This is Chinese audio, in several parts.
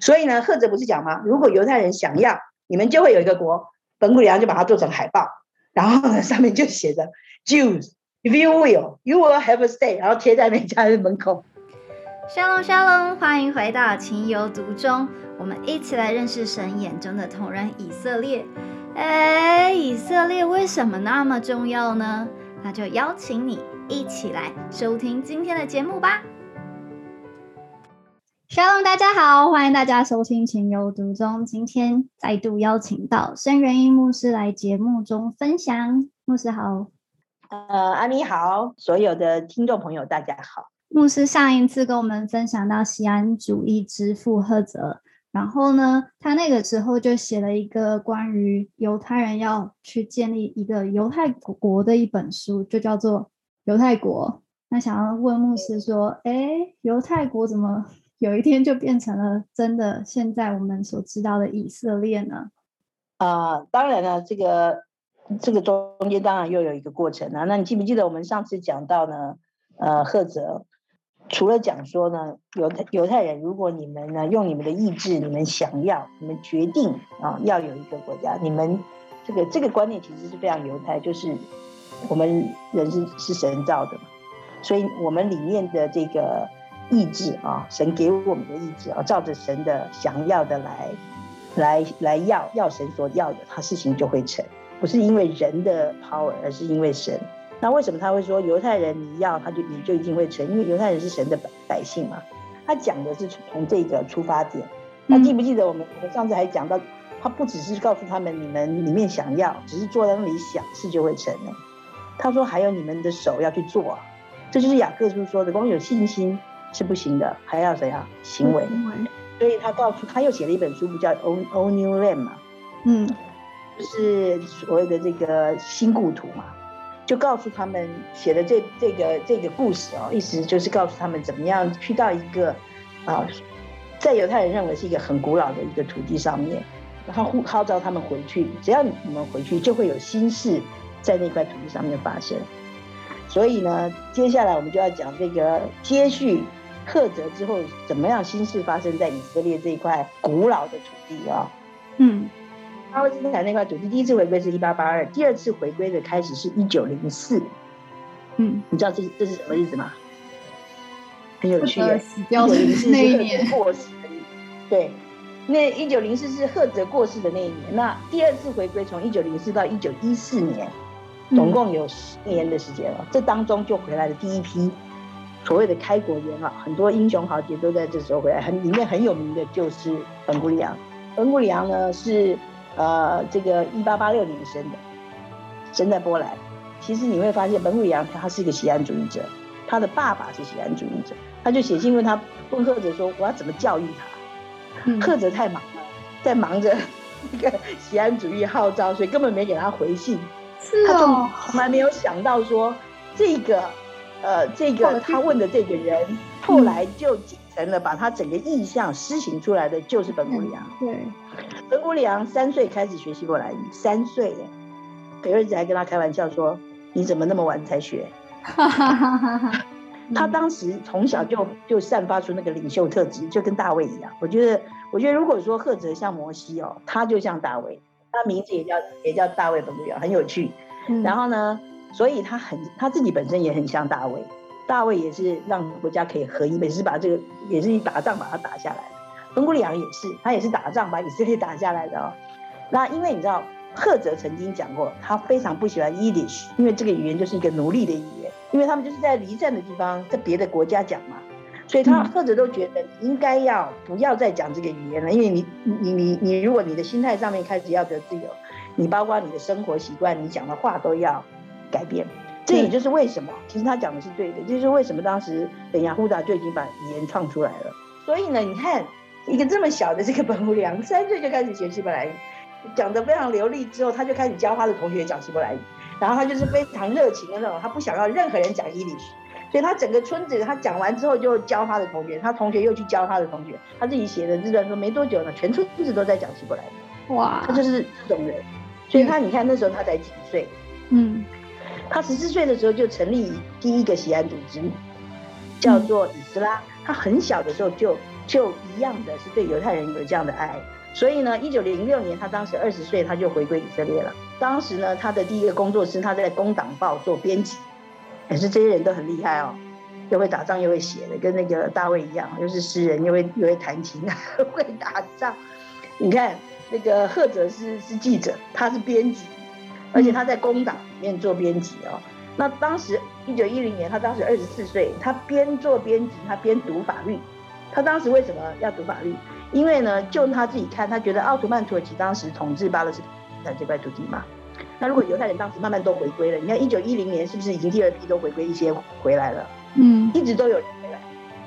所以呢，赫哲不是讲吗？如果犹太人想要，你们就会有一个国。本古里昂就把它做成海报，然后呢，上面就写着 Jews, if you will, you will have a state，然后贴在每家人门口。沙龙沙龙，欢迎回到情有独钟，我们一起来认识神眼中的同人以色列。哎，以色列为什么那么重要呢？那就邀请你一起来收听今天的节目吧。Shalom，大家好，欢迎大家收听情有独钟。今天再度邀请到申元英牧师来节目中分享。牧师好，呃，阿咪好，所有的听众朋友大家好。牧师上一次跟我们分享到西安主义之父赫泽，然后呢，他那个时候就写了一个关于犹太人要去建立一个犹太国的一本书，就叫做《犹太国》。那想要问牧师说，哎，犹太国怎么？有一天就变成了真的，现在我们所知道的以色列呢？啊，当然了，这个这个中间当然又有一个过程啊。那你记不记得我们上次讲到呢？呃，赫泽除了讲说呢，犹太犹太人，如果你们呢用你们的意志，你们想要，你们决定啊，要有一个国家，你们这个这个观念其实是非常犹太，就是我们人是是神造的嘛，所以我们里面的这个。意志啊，神给我们的意志啊，照着神的想要的来，来来要要神所要的，他事情就会成，不是因为人的 power，而是因为神。那为什么他会说犹太人你要他就你就一定会成？因为犹太人是神的百百姓嘛。他讲的是从这个出发点。那记不记得我们我们上次还讲到，他不只是告诉他们你们里面想要，只是坐在那里想事就会成呢。他说还有你们的手要去做，这就是雅各书说的，光有信心。是不行的，还要怎样行为？所以他告诉他又写了一本书，不叫《Old Old New Land》嘛？嗯，就是所谓的这个新故土嘛，就告诉他们写的这这个这个故事哦，意思就是告诉他们怎么样去到一个啊，在犹太人认为是一个很古老的一个土地上面，然后呼号召他们回去，只要你们回去，就会有新事在那块土地上面发生。所以呢，接下来我们就要讲这个接续。克哲之后怎么样？新事发生在以色列这一块古老的土地啊。嗯，巴勒斯坦那块土地第一次回归是一八八二，第二次回归的开始是一九零四。嗯，你知道这这是什么日子吗？很有趣的，一九零四是赫泽过世的。对，那一九零四是赫哲过世的那一年。那第二次回归从一九零四到一九一四年，总共有十年的时间了。这当中就回来了第一批。所谓的开国元老，很多英雄豪杰都在这时候回来。很里面很有名的就是本古里昂。本古里昂呢是呃这个一八八六年生的，生在波兰。其实你会发现本古里昂他是一个西安主义者，他的爸爸是西安主义者。他就写信问他问赫哲说：“我要怎么教育他？”赫哲太忙了，在忙着那个西安主义号召，所以根本没给他回信。是他就从来没有想到说这个。呃，这个他问的这个人，后来就继承了，把他整个意向施行出来的就是本古里昂。对，本古里昂三岁开始学希伯来语，三岁，裴瑞子还跟他开玩笑说：“你怎么那么晚才学？” 他当时从小就就散发出那个领袖特质，就跟大卫一样。我觉得，我觉得如果说赫哲像摩西哦，他就像大卫，他名字也叫也叫大卫本古里昂，很有趣。然后呢？所以他很他自己本身也很像大卫，大卫也是让国家可以合一，也是把这个也是打仗把它打下来的。本古里昂也是，他也是打仗把以色列打下来的哦。那因为你知道，赫哲曾经讲过，他非常不喜欢 Yiddish，因为这个语言就是一个奴隶的语言，因为他们就是在离散的地方，在别的国家讲嘛，所以他赫哲都觉得应该要不要再讲这个语言了，因为你你你你如果你的心态上面开始要得自由，你包括你的生活习惯，你讲的话都要。改变，这也就是为什么，其实他讲的是对的，就是为什么当时等雅胡达就已经把语言创出来了。所以呢，你看一个这么小的这个本乌良，三岁就开始学希伯来语，讲得非常流利之后，他就开始教他的同学讲希伯来语，然后他就是非常热情的那种，他不想要任何人讲伊犁，所以他整个村子他讲完之后就教他的同学，他同学又去教他的同学，他自己写的自传说没多久呢，全村子都在讲希伯来语，哇，他就是这种人，所以他你看那时候他才几岁，嗯。他十四岁的时候就成立第一个西安组织，叫做以斯拉。他很小的时候就就一样的是对犹太人有这样的爱。所以呢，一九零六年他当时二十岁，他就回归以色列了。当时呢，他的第一个工作是他在《工党报》做编辑，可是这些人都很厉害哦，又会打仗又会写的，跟那个大卫一样，又是诗人，又会又会弹琴，会打仗。你看那个赫哲是是记者，他是编辑，而且他在《工党》里面做编辑哦。那当时一九一零年，他当时二十四岁，他边做编辑，他边读法律。他当时为什么要读法律？因为呢，就他自己看，他觉得奥图曼土耳其当时统治巴勒斯坦这块土地嘛。那如果犹太人当时慢慢都回归了，你看一九一零年是不是已经第二批都回归一些回来了？嗯，一直都有人回来，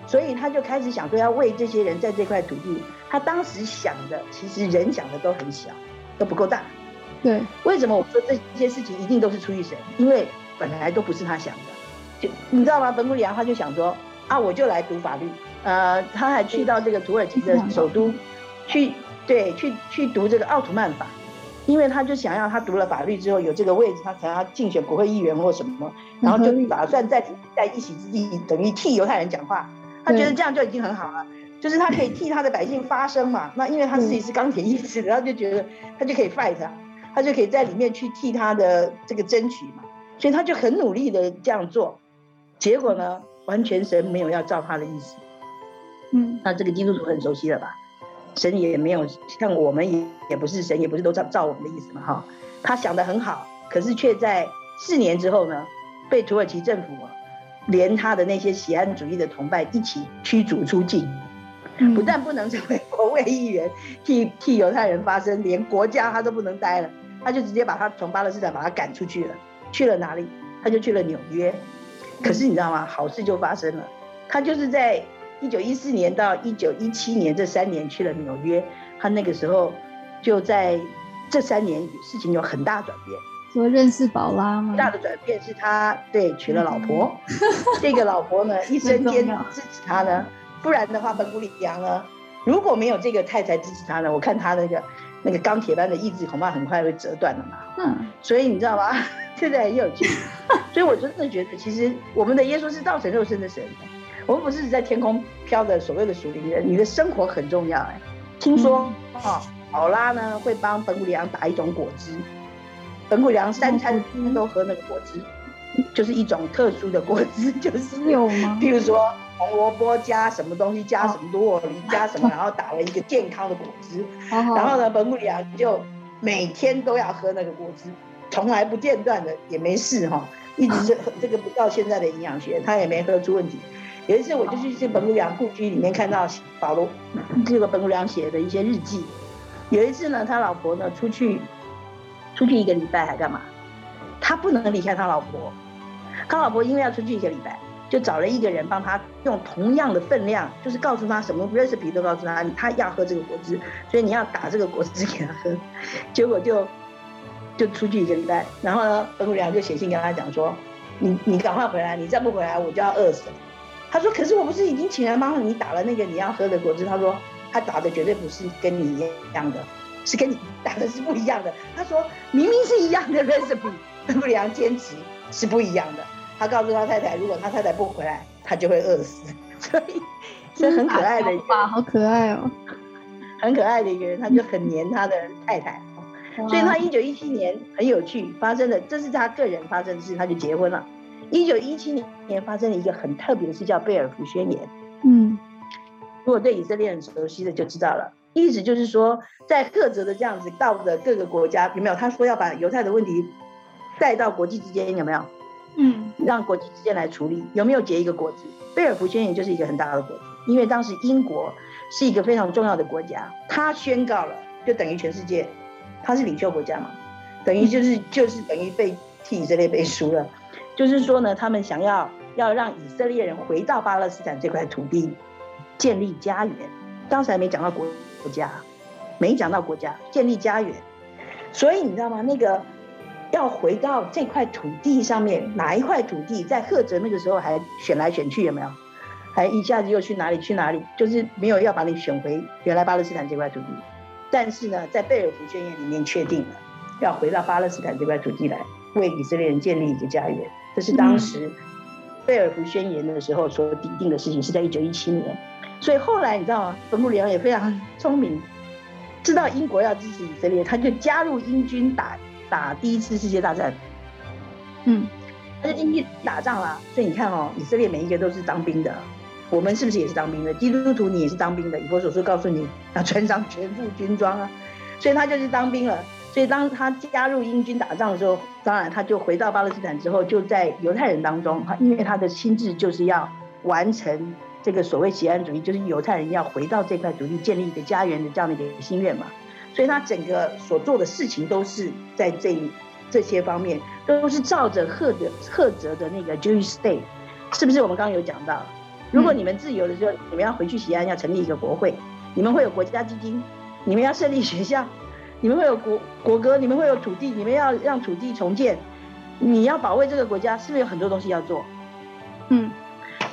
所以他就开始想说要为这些人在这块土地。他当时想的，其实人想的都很小，都不够大。对，为什么我说这些事情一定都是出于神？因为本来都不是他想的。就你知道吗？本古里扬他就想说啊，我就来读法律。呃，他还去到这个土耳其的首都，去对去去读这个奥图曼法，因为他就想要他读了法律之后有这个位置，他可能要竞选国会议员或什么，然后就打算在在一席之地等于替犹太人讲话，他觉得这样就已经很好了，就是他可以替他的百姓发声嘛。那因为他自己是钢铁意志，然后就觉得他就可以 fight，他就可以在里面去替他的这个争取嘛，所以他就很努力的这样做，结果呢，完全神没有要照他的意思。嗯，那这个基督徒很熟悉了吧？神也没有像我们也也不是神，也不是都照照我们的意思嘛，哈。他想的很好，可是却在四年之后呢，被土耳其政府连他的那些喜安主义的同伴一起驱逐出境，不但不能成为国会议员，替替犹太人发声，连国家他都不能待了，他就直接把他从巴勒斯坦把他赶出去了。去了哪里？他就去了纽约。可是你知道吗？好事就发生了，他就是在。一九一四年到一九一七年这三年去了纽约，他那个时候就在这三年事情有很大转变。说认识宝拉吗？大的转变是他对娶了老婆，这个老婆呢 一生间支持他呢，不然的话本古里扬呢如果没有这个太太支持他呢，我看他那个那个钢铁般的意志恐怕很快会折断了嘛。嗯，所以你知道吗？现在很有趣，所以我真的觉得其实我们的耶稣是造成肉身的神。我们不是在天空飘的所谓的属灵人，你的生活很重要哎。听说啊，宝拉呢会帮本古里昂打一种果汁，本古里昂三餐都喝那个果汁，就是一种特殊的果汁，就是有吗？譬如说红萝卜加什么东西，加什么多梨，加什么，然后打了一个健康的果汁。然后呢，本古里昂就每天都要喝那个果汁，从来不间断的，也没事哈，一直是这个不到现在的营养学，他也没喝出问题。有一次，我就去去本古良故居里面看到保罗这个本古良写的一些日记。有一次呢，他老婆呢出去出去一个礼拜还干嘛？他不能离开他老婆。他老婆因为要出去一个礼拜，就找了一个人帮他用同样的分量，就是告诉他什么 recipe 都告诉他，他要喝这个果汁，所以你要打这个果汁给他喝。结果就就出去一个礼拜，然后呢，本古良就写信跟他讲说：“你你赶快回来，你再不回来我就要饿死了。”他说：“可是我不是已经请人帮你打了那个你要喝的果汁？”他说：“他打的绝对不是跟你一样的，是跟你打的是不一样的。”他说：“明明是一样的 recipe，不良坚持是不一样的。”他告诉他太太：“如果他太太不回来，他就会饿死。”所以，是很可爱的，哇，好可爱哦，很可爱的一个人，他就很黏他的太太。所以他一九一七年很有趣发生的，这是他个人发生的事，他就结婚了。一九一七年发生了一个很特别的事，叫贝尔福宣言。嗯，如果对以色列很熟悉的就知道了，意思就是说，在赫泽的这样子到的各个国家，有没有？他说要把犹太的问题带到国际之间，有没有？嗯，让国际之间来处理，有没有结一个国子？贝尔福宣言就是一个很大的国子，因为当时英国是一个非常重要的国家，他宣告了，就等于全世界，他是领袖国家嘛，等于就是就是等于被替以色列背书了。就是说呢，他们想要要让以色列人回到巴勒斯坦这块土地，建立家园。当时还没讲到国国家，没讲到国家建立家园。所以你知道吗？那个要回到这块土地上面，哪一块土地在赫哲那个时候还选来选去有没有？还一下子又去哪里去哪里？就是没有要把你选回原来巴勒斯坦这块土地。但是呢，在贝尔福宣言里面确定了，要回到巴勒斯坦这块土地来，为以色列人建立一个家园。这是当时贝尔福宣言的时候所拟定的事情，是在一九一七年。所以后来你知道吗？本古里昂也非常聪明，知道英国要支持以色列，他就加入英军打打第一次世界大战。嗯，他就进去打仗啦。所以你看哦，以色列每一个都是当兵的，我们是不是也是当兵的？基督徒你也是当兵的。以佛所说告诉你要穿上全副军装啊，所以他就是当兵了。所以当他加入英军打仗的时候，当然他就回到巴勒斯坦之后，就在犹太人当中，因为他的心智就是要完成这个所谓西安主义，就是犹太人要回到这块土地建立一个家园的这样的一个心愿嘛。所以他整个所做的事情都是在这这些方面，都是照着赫德赫哲的那个 Jewish State，是不是？我们刚刚有讲到，如果你们自由的时候，你们要回去西安，要成立一个国会，你们会有国家基金，你们要设立学校。你们会有国国歌，你们会有土地，你们要让土地重建，你要保卫这个国家，是不是有很多东西要做？嗯，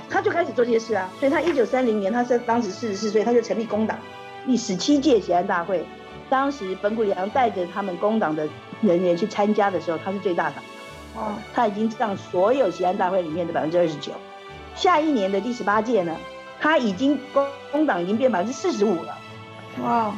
他就开始做这些事啊。所以他一九三零年，他是当时四十四岁，他就成立工党，第十七届西安大会。当时本古里昂带着他们工党的人员去参加的时候，他是最大党。哦，他已经占所有西安大会里面的百分之二十九。下一年的第十八届呢，他已经工工党已经变百分之四十五了。哇！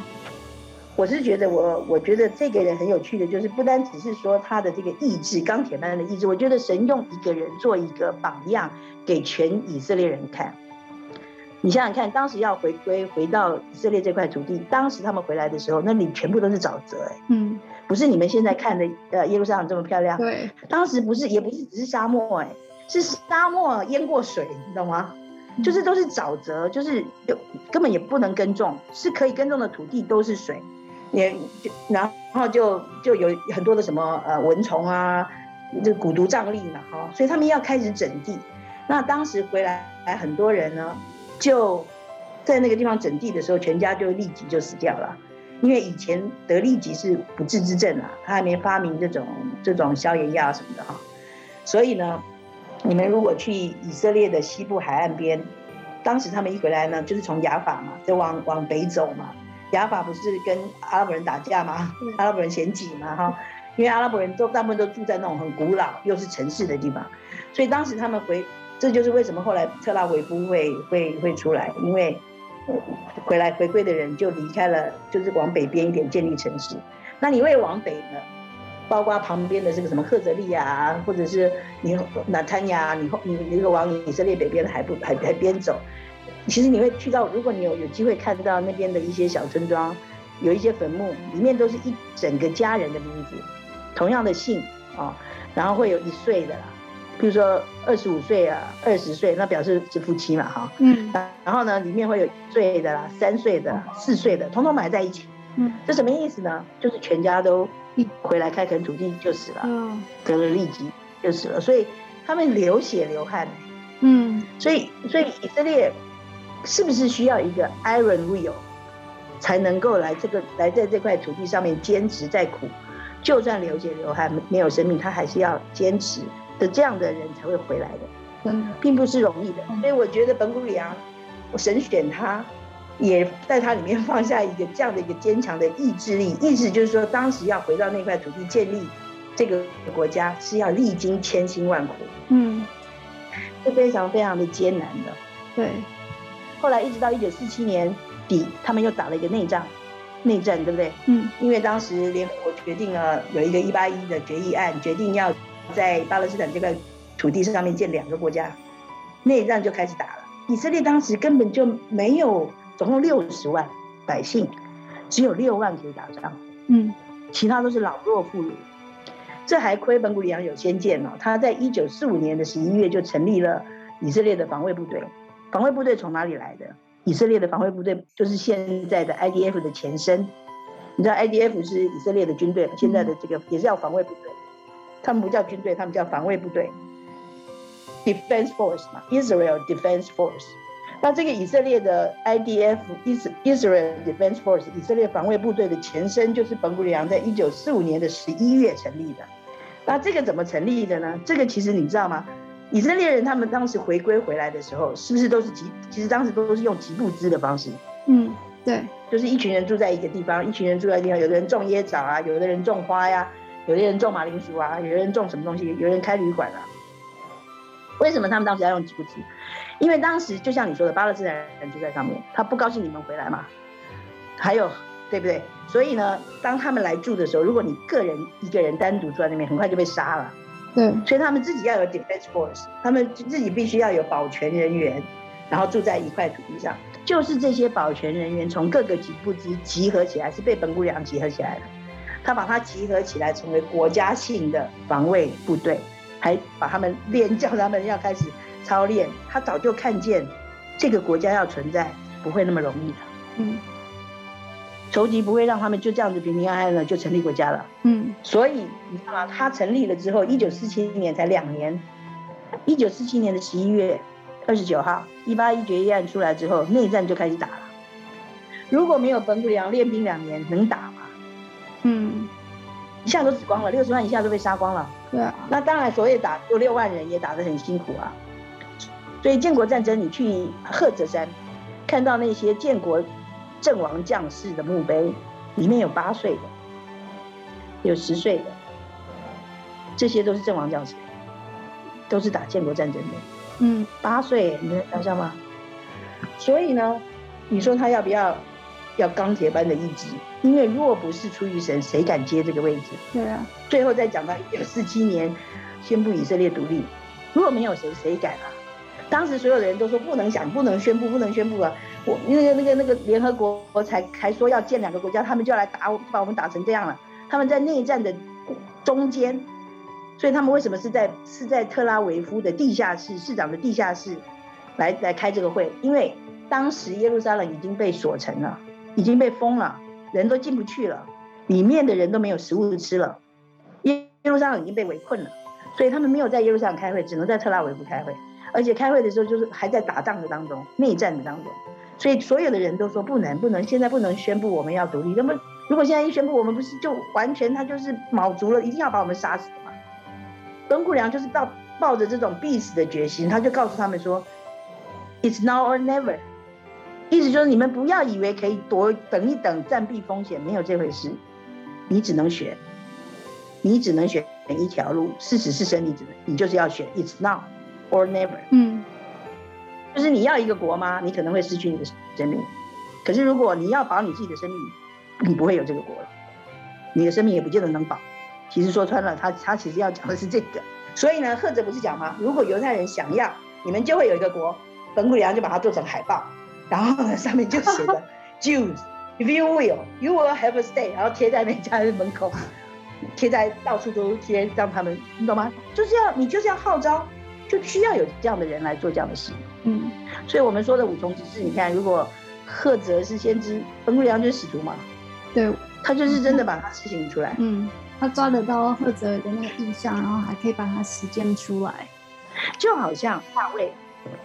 我是觉得我，我觉得这个人很有趣的，就是不单只是说他的这个意志，钢铁般的意志。我觉得神用一个人做一个榜样，给全以色列人看。你想想看，当时要回归回到以色列这块土地，当时他们回来的时候，那里全部都是沼泽，哎，嗯，不是你们现在看的呃耶路撒冷这么漂亮。对，当时不是，也不是只是沙漠，哎，是沙漠淹过水，你懂吗？就是都是沼泽，就是有根本也不能耕种，是可以耕种的土地都是水。也就然后就就有很多的什么呃蚊虫啊，这蛊毒瘴疠嘛哈，所以他们要开始整地。那当时回来来很多人呢，就在那个地方整地的时候，全家就立即就死掉了。因为以前得痢疾是不治之症啊，他还没发明这种这种消炎药什么的哈。所以呢，你们如果去以色列的西部海岸边，当时他们一回来呢，就是从雅法嘛，就往往北走嘛。雅法不是跟阿拉伯人打架吗？阿拉伯人嫌挤嘛，哈，因为阿拉伯人都大部分都住在那种很古老又是城市的地方，所以当时他们回，这就是为什么后来特拉维夫会会会出来，因为回来回归的人就离开了，就是往北边一点建立城市。那你会往北呢？包括旁边的这个什么赫泽利亚，或者是你纳坦亚，你你你往以色列北边的海部海海边走。其实你会去到，如果你有有机会看到那边的一些小村庄，有一些坟墓，里面都是一整个家人的名字，同样的姓啊，然后会有一岁的啦，比如说二十五岁啊，二十岁，那表示是夫妻嘛，哈，嗯，然后呢，里面会有一岁的啦，三岁的，四岁的，统统埋在一起，嗯，这什么意思呢？就是全家都一回来开垦土地就死了，嗯，得了痢疾就死了，所以他们流血流汗，嗯，所以所以以色列。是不是需要一个 iron will 才能够来这个来在这块土地上面坚持再苦，就算流血流汗没有生命，他还是要坚持的这样的人才会回来的，真的并不是容易的。所以我觉得本古里昂，我神选他，也在他里面放下一个这样的一个坚强的意志力，意思就是说，当时要回到那块土地建立这个国家，是要历经千辛万苦，嗯，是非常非常的艰难的，对。后来一直到一九四七年底，他们又打了一个内战，内战对不对？嗯，因为当时联合国决定了有一个一八一的决议案，决定要在巴勒斯坦这块土地上面建两个国家，内战就开始打了。以色列当时根本就没有，总共六十万百姓，只有六万可以打仗，嗯，其他都是老弱妇孺。这还亏本古里昂有先见哦，他在一九四五年的十一月就成立了以色列的防卫部队。防卫部队从哪里来的？以色列的防卫部队就是现在的 IDF 的前身。你知道 IDF 是以色列的军队，现在的这个也是叫防卫部队。他们不叫军队，他们叫防卫部队 （Defense Force） 嘛，Israel Defense Force。那这个以色列的 IDF（Israel Defense Force） 以色列防卫部队的前身就是本古里昂在一九四五年的十一月成立的。那这个怎么成立的呢？这个其实你知道吗？以色列人他们当时回归回来的时候，是不是都是集？其实当时都是用集布资的方式。嗯，对，就是一群人住在一个地方，一群人住在地方，有的人种椰枣啊，有的人种花呀，有的人种马铃薯啊，有的人种什么东西，有人开旅馆啊。为什么他们当时要用吉布提？因为当时就像你说的，巴勒斯坦人就在上面，他不高兴你们回来嘛。还有对不对？所以呢，当他们来住的时候，如果你个人一个人单独住在那边，很快就被杀了。对，所以他们自己要有 defense force，他们自己必须要有保全人员，然后住在一块土地上。就是这些保全人员从各个吉布提集合起来，是被本古良集合起来的。他把它集合起来，成为国家性的防卫部队，还把他们练，叫他们要开始操练。他早就看见这个国家要存在不会那么容易的。嗯，筹集不会让他们就这样子平平安安的就成立国家了。嗯，所以你知道吗，他成立了之后，一九四七年才两年，一九四七年的十一月二十九号，一八一决议案出来之后，内战就开始打了。如果没有本古良练兵两年，能打吗？嗯，一下都死光了，六十万一下都被杀光了。对啊，那当然，所谓打就六万人也打得很辛苦啊。所以建国战争，你去贺泽山，看到那些建国阵亡将士的墓碑，里面有八岁的，有十岁的，这些都是阵亡将士，都是打建国战争的。嗯，八岁，你能想象吗？所以呢，你说他要不要要钢铁般的意志？因为若不是出于神，谁敢接这个位置？对啊。最后再讲到一九四七年宣布以色列独立，如果没有谁，谁敢啊？当时所有的人都说不能想，不能宣布，不能宣布啊！我那个那个那个联合国才才说要建两个国家，他们就要来打我，把我们打成这样了。他们在内战的中间，所以他们为什么是在是在特拉维夫的地下室市长的地下室来来开这个会？因为当时耶路撒冷已经被锁城了，已经被封了。人都进不去了，里面的人都没有食物吃了，耶路撒冷已经被围困了，所以他们没有在耶路撒冷开会，只能在特拉维夫开会，而且开会的时候就是还在打仗的当中，内战的当中，所以所有的人都说不能不能，现在不能宣布我们要独立，那么如果现在一宣布，我们不是就完全他就是卯足了，一定要把我们杀死吗？本古良就是抱抱着这种必死的决心，他就告诉他们说，It's now or never。意思就是你们不要以为可以躲等一等暂避风险，没有这回事。你只能选，你只能选一条路。事实是生，你只能你就是要选，It's now or never。嗯，就是你要一个国吗？你可能会失去你的生命。可是如果你要保你自己的生命，你不会有这个国了。你的生命也不见得能保。其实说穿了，他他其实要讲的是这个。所以呢，赫哲不是讲吗？如果犹太人想要，你们就会有一个国。本古里安就把它做成海报。然后呢，上面就写着 Jews，if you will，you will have a stay，然后贴在每家的门口，贴在到处都贴，让他们，你懂吗？就是要你就是要号召，就需要有这样的人来做这样的事。嗯，所以我们说的五重指示，你看，如果赫哲是先知，本古良就是使徒嘛，对，他就是真的把它实行出来。嗯，他抓得到赫哲的那个意象，然后还可以把它实践出来，就好像大卫，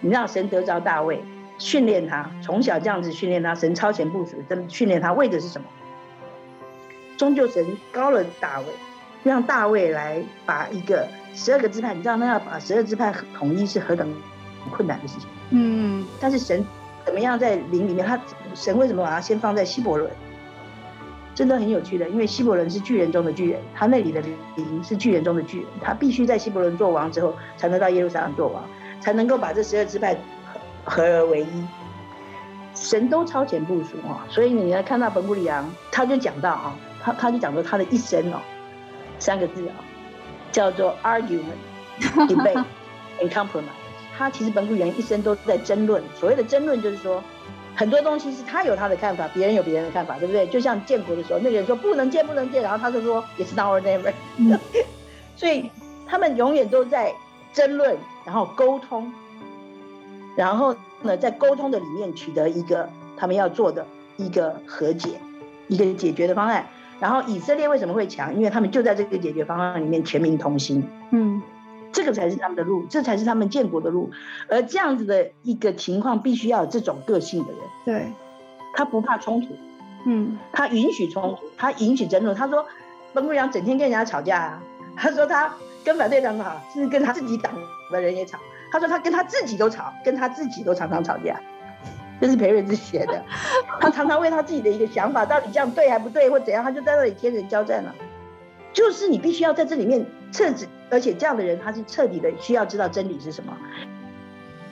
你让神得着大卫。训练他，从小这样子训练他，神超前部署，真训练他，为的是什么？终究神高了大卫，让大卫来把一个十二个支派，你知道那要把十二支派统一是何等困难的事情。嗯，但是神怎么样在灵里面？他神为什么把他先放在希伯伦？真的很有趣的，因为希伯伦是巨人中的巨人，他那里的灵是巨人中的巨人，他必须在希伯伦做王之后，才能到耶路撒冷做王，才能够把这十二支派。合而为一，神都超前部署啊！所以你要看到本古里昂，他就讲到啊，他他就讲说他的一生哦，三个字啊，叫做 argument, debate, and compromise。他其实本古里昂一生都在争论，所谓的争论就是说，很多东西是他有他的看法，别人有别人的看法，对不对？就像建国的时候，那个人说不能建，不能建，然后他就说 it's now or never。所以他们永远都在争论，然后沟通。然后呢，在沟通的里面取得一个他们要做的一个和解，一个解决的方案。然后以色列为什么会强？因为他们就在这个解决方案里面全民同心。嗯，这个才是他们的路，这才是他们建国的路。而这样子的一个情况，必须要有这种个性的人。对，他不怕冲突。嗯，他允许冲突，他允许争论。他说，本姑娘整天跟人家吵架啊。他说他跟反对党吵，甚至跟他自己党的人也吵。他说他跟他自己都吵，跟他自己都常常吵架，这是裴瑞之写的。他常常为他自己的一个想法到底这样对还不对或怎样，他就在那里天人交战了。就是你必须要在这里面彻底，而且这样的人他是彻底的需要知道真理是什么。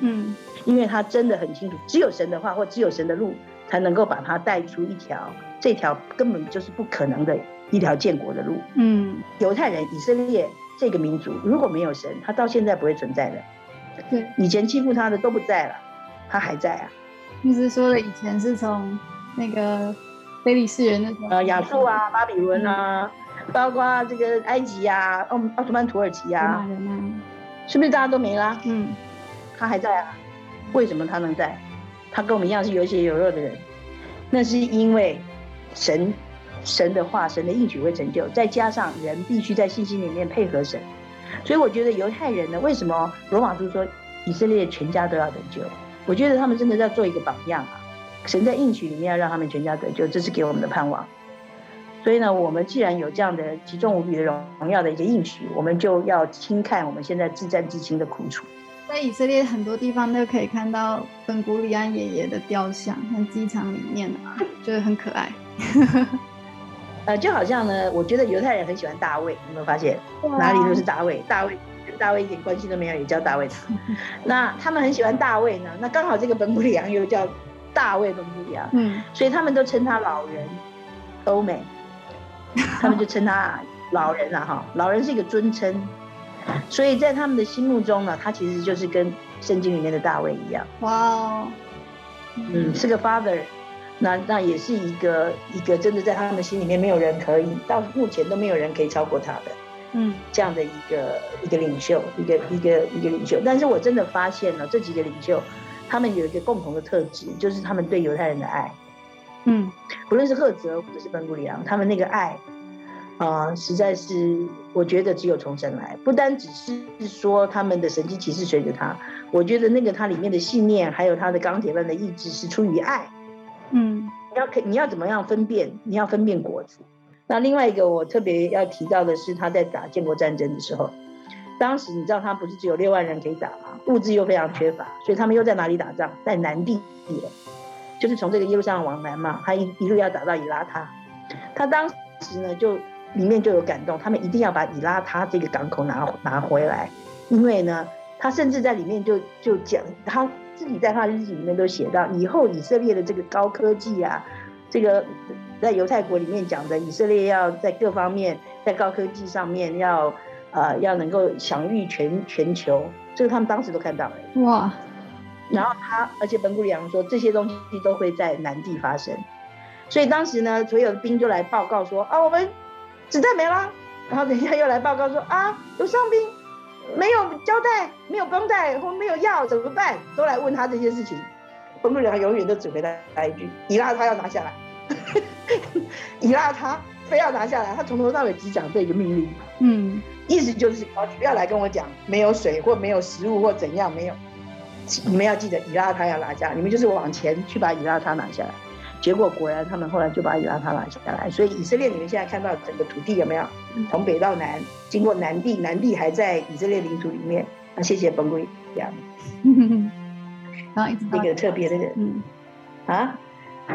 嗯，因为他真的很清楚，只有神的话或只有神的路，才能够把他带出一条，这条根本就是不可能的一条建国的路。嗯，犹太人、以色列这个民族，如果没有神，他到现在不会存在的。对，以前欺负他的都不在了，他还在啊。你是说的以前是从那个非利士人那种呃亚述啊、巴比伦啊，包括这个埃及啊、奥奥图曼土耳其啊，啊，是不是大家都没啦？嗯他还在啊？为什么他能在？他跟我们一样是有血有肉的人，那是因为神神的话、神的应许会成就，再加上人必须在信心里面配合神。所以我觉得犹太人呢，为什么罗马书说以色列全家都要得救？我觉得他们真的在做一个榜样啊！神在应许里面要让他们全家得救，这是给我们的盼望。所以呢，我们既然有这样的极重无比的荣耀的一个应许，我们就要轻看我们现在自战自清的苦楚。在以色列很多地方都可以看到本古里安爷爷的雕像，像机场里面啊，觉得很可爱。呃，就好像呢，我觉得犹太人很喜欢大卫，有没有发现？哪里都是大卫，大卫跟大卫一点关系都没有，也叫大卫堂。那他们很喜欢大卫呢，那刚好这个本古里昂又叫大卫本古里昂，嗯所以他们都称他老人，欧美，他们就称他老人啊哈，老人是一个尊称，所以在他们的心目中呢，他其实就是跟圣经里面的大卫一样，哇哦，嗯，是个 father。那那也是一个一个真的在他们心里面没有人可以到目前都没有人可以超过他的，嗯这样的一个一个领袖，一个一个一个领袖。但是我真的发现了这几个领袖，他们有一个共同的特质，就是他们对犹太人的爱，嗯不论是赫泽或者是本古里昂，他们那个爱，啊、实在是我觉得只有重生来，不单只是说他们的神迹骑士随着他，我觉得那个他里面的信念，还有他的钢铁般的意志是出于爱。嗯你要可你要怎么样分辨？你要分辨果子。那另外一个我特别要提到的是，他在打建国战争的时候，当时你知道他不是只有六万人可以打吗？物资又非常缺乏，所以他们又在哪里打仗？在南地，就是从这个耶路撒冷往南嘛，他一一路要打到以拉他。他当时呢就里面就有感动，他们一定要把以拉他这个港口拿拿回来，因为呢，他甚至在里面就就讲他自己在他的日记里面都写到，以后以色列的这个高科技啊，这个在犹太国里面讲的，以色列要在各方面在高科技上面要呃要能够享誉全全球，这个他们当时都看到了。哇，然后他，而且本古里昂说这些东西都会在南地发生，所以当时呢，所有的兵就来报告说啊，我们子弹没了，然后等一下又来报告说啊，有伤兵，没有胶带，没有绷带或没有药怎么办？都来问他这些事情。本古里昂永远都只回答一句：以拉他要拿下来，以拉他非要拿下来，他从头到尾只讲这个命令。嗯意思就是啊，不要来跟我讲没有水或没有食物或怎样没有，你们要记得以拉他要拿下，你们就是往前去把以拉他拿下来。结果果然他们后来就把以拉他拿下来，所以以色列你们现在看到整个土地有没有从北到南，经过南地，南地还在以色列领土里面。那谢谢本古里扬然后一直到那个特别的人嗯啊，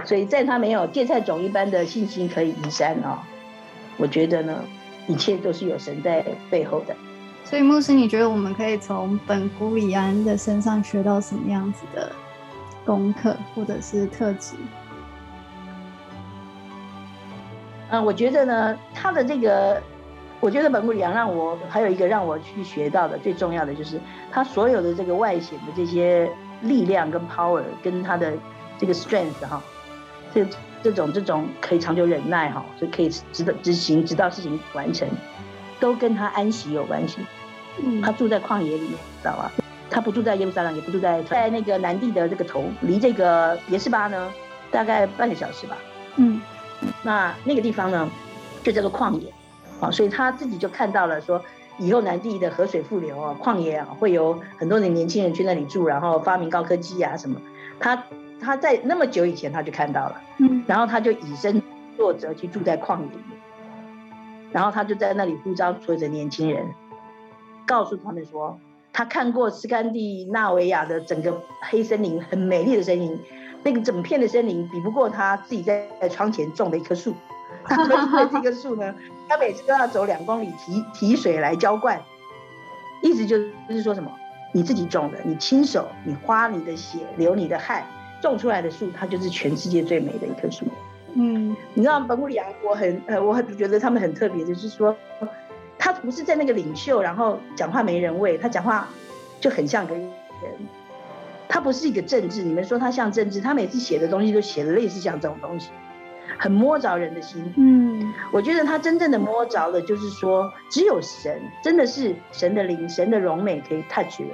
所以在他没有芥菜种一般的信心可以移山哦，我觉得呢，一切都是有神在背后的。所以牧师，你觉得我们可以从本古里安的身上学到什么样子的功课或者是特质？嗯，我觉得呢，他的这个，我觉得本古里昂让我还有一个让我去学到的最重要的就是他所有的这个外显的这些力量跟 power 跟他的这个 strength 哈，这这种这种可以长久忍耐哈，就可以直到执行直到事情完成，都跟他安息有关系。嗯他住在旷野里面，知道吧？他不住在耶路撒冷，也不住在在那个南地的这个头，离这个别是巴呢，大概半个小时吧。嗯那那个地方呢，就叫做旷野，啊，所以他自己就看到了说，以后南地的河水复流啊，旷野啊，会有很多的年轻人去那里住，然后发明高科技啊什么。他他在那么久以前他就看到了，嗯然后他就以身作则去住在旷野里面，然后他就在那里呼召所有的年轻人，告诉他们说，他看过斯堪的纳维亚的整个黑森林，很美丽的森林，那个整片的森林比不过他自己在在窗前种的一棵树，因为这棵树呢，他每次都要走两公里提提水来浇灌，意思就是说什么？你自己种的，你亲手，你花你的血，流你的汗种出来的树，它就是全世界最美的一棵树。嗯，你知道本古里昂，我很呃，我很觉得他们很特别，就是说，他不是在那个领袖，然后讲话没人味，他讲话就很像个人。他不是一个政治，你们说他像政治，他每次写的东西都写的类似像这种东西，很摸着人的心。嗯，我觉得他真正的摸着的，就是说，只有神，真的是神的灵、神的荣美可以 touch 人，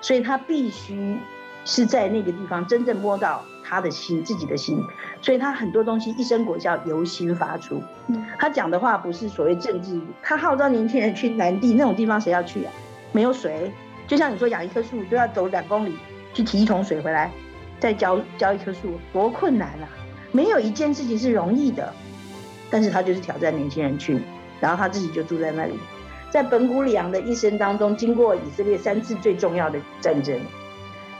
所以他必须是在那个地方真正摸到他的心、自己的心，所以他很多东西一生果效由心发出。嗯他讲的话不是所谓政治，他号召年轻人去南地那种地方，谁要去啊？没有水，就像你说养一棵树都要走两公里去提一桶水回来，再浇浇一棵树，多困难啊！没有一件事情是容易的，但是他就是挑战年轻人去，然后他自己就住在那里。在本古里昂的一生当中，经过以色列三次最重要的战争：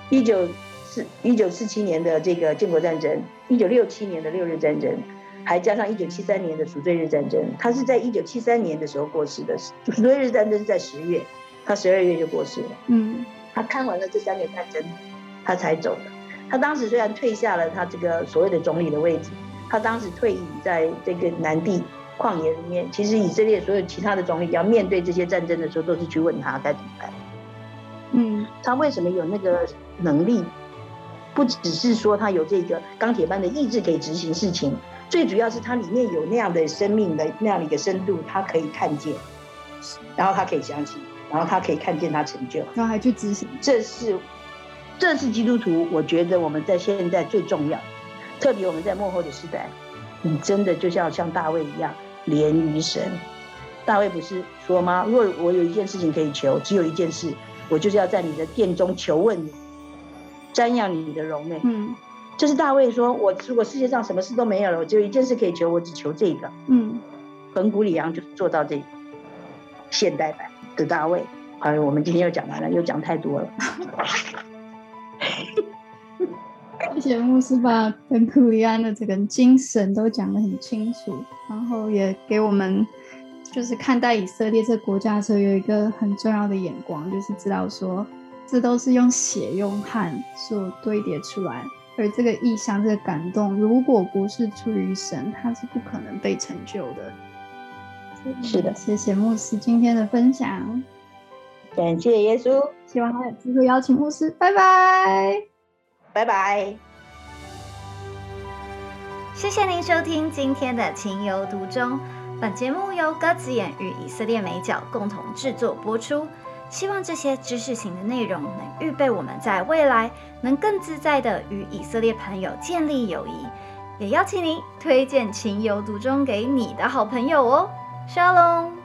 一九四一九四七年的这个建国战争，一九六七年的六日战争，还加上一九七三年的赎罪日战争。他是在一九七三年的时候过世的，赎罪日战争是在十月，他十二月就过世了。嗯他看完了这三个战争，他才走的。他当时虽然退下了他这个所谓的总理的位置，他当时退隐在这个南地旷野里面。其实以色列所有其他的总理要面对这些战争的时候，都是去问他该怎么办。嗯他为什么有那个能力？不只是说他有这个钢铁般的意志可以执行事情，最主要是他里面有那样的生命的那样的一个深度，他可以看见，然后他可以相信，然后他可以看见他成就。然后还去执行。这是，这是基督徒，我觉得我们在现在最重要，特别我们在幕后的时代，你真的就是要像大卫一样连于神。大卫不是说吗？如果我有一件事情可以求，只有一件事，我就是要在你的殿中求问你，瞻仰你的容美。嗯这是大卫说，我如果世界上什么事都没有了，我只有一件事可以求，我只求这个。嗯本古里昂就做到这个现代版的大卫。好，我们今天又讲完了，又讲太多了。谢谢牧师把本库里安的这个精神都讲得很清楚，然后也给我们就是看待以色列这国家的时候有一个很重要的眼光，就是知道说这都是用血用汗所堆叠出来，而这个意象、这个感动，如果不是出于神，它是不可能被成就的。是的谢谢牧师今天的分享，感谢耶稣，希望还有机会邀请牧师，拜拜。拜拜。谢谢您收听今天的《情有独钟》。本节目由鸽子眼与以色列美角共同制作播出。希望这些知识型的内容能预备我们在未来能更自在的与以色列朋友建立友谊。也邀请您推荐《情有独钟》给你的好朋友哦。Shalom。